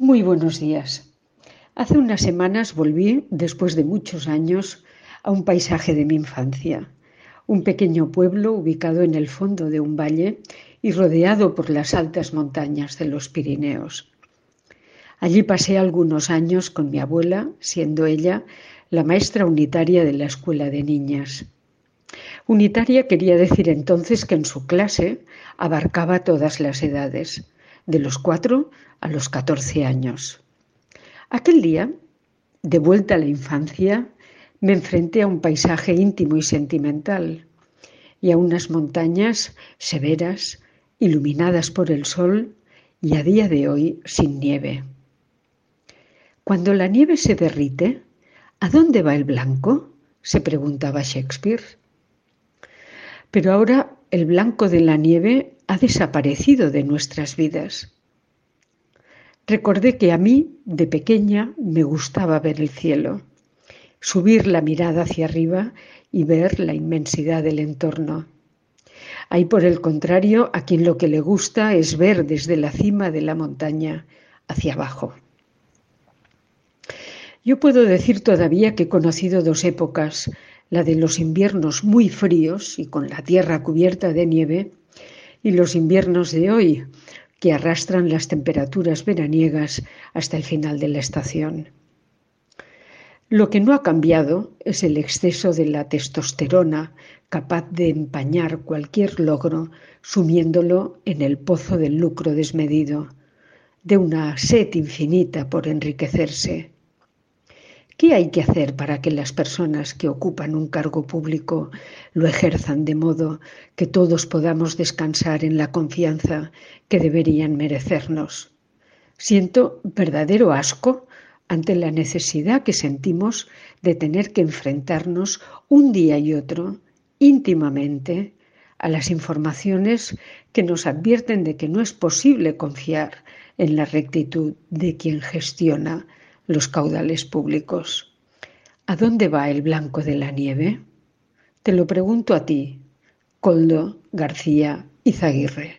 Muy buenos días. Hace unas semanas volví, después de muchos años, a un paisaje de mi infancia, un pequeño pueblo ubicado en el fondo de un valle y rodeado por las altas montañas de los Pirineos. Allí pasé algunos años con mi abuela, siendo ella la maestra unitaria de la escuela de niñas. Unitaria quería decir entonces que en su clase abarcaba todas las edades de los cuatro a los catorce años. Aquel día, de vuelta a la infancia, me enfrenté a un paisaje íntimo y sentimental y a unas montañas severas, iluminadas por el sol y a día de hoy sin nieve. Cuando la nieve se derrite, ¿a dónde va el blanco? se preguntaba Shakespeare. Pero ahora el blanco de la nieve ha desaparecido de nuestras vidas. Recordé que a mí, de pequeña, me gustaba ver el cielo, subir la mirada hacia arriba y ver la inmensidad del entorno. Hay, por el contrario, a quien lo que le gusta es ver desde la cima de la montaña hacia abajo. Yo puedo decir todavía que he conocido dos épocas, la de los inviernos muy fríos y con la tierra cubierta de nieve, y los inviernos de hoy, que arrastran las temperaturas veraniegas hasta el final de la estación. Lo que no ha cambiado es el exceso de la testosterona capaz de empañar cualquier logro sumiéndolo en el pozo del lucro desmedido, de una sed infinita por enriquecerse, ¿Qué hay que hacer para que las personas que ocupan un cargo público lo ejerzan de modo que todos podamos descansar en la confianza que deberían merecernos? Siento verdadero asco ante la necesidad que sentimos de tener que enfrentarnos un día y otro íntimamente a las informaciones que nos advierten de que no es posible confiar en la rectitud de quien gestiona los caudales públicos. ¿A dónde va el blanco de la nieve? Te lo pregunto a ti, Coldo García Izaguirre.